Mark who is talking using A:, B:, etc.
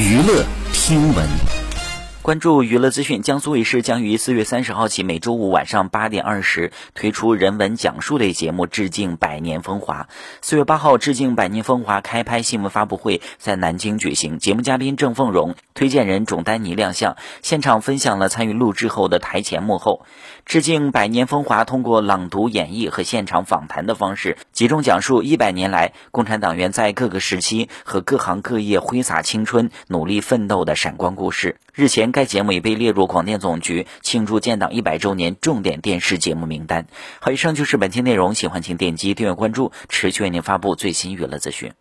A: 娱乐听闻。
B: 关注娱乐资讯，江苏卫视将于四月三十号起每周五晚上八点二十推出人文讲述类节目《致敬百年风华》。四月八号，《致敬百年风华》开拍新闻发布会在南京举行，节目嘉宾郑凤荣、推荐人种丹妮亮相，现场分享了参与录制后的台前幕后。《致敬百年风华》通过朗读、演绎和现场访谈的方式，集中讲述一百年来共产党员在各个时期和各行各业挥洒青春、努力奋斗的闪光故事。日前，该该节目也被列入广电总局庆祝建党一百周年重点电视节目名单。好，以上就是本期内容，喜欢请点击订阅关注，持续为您发布最新娱乐资讯。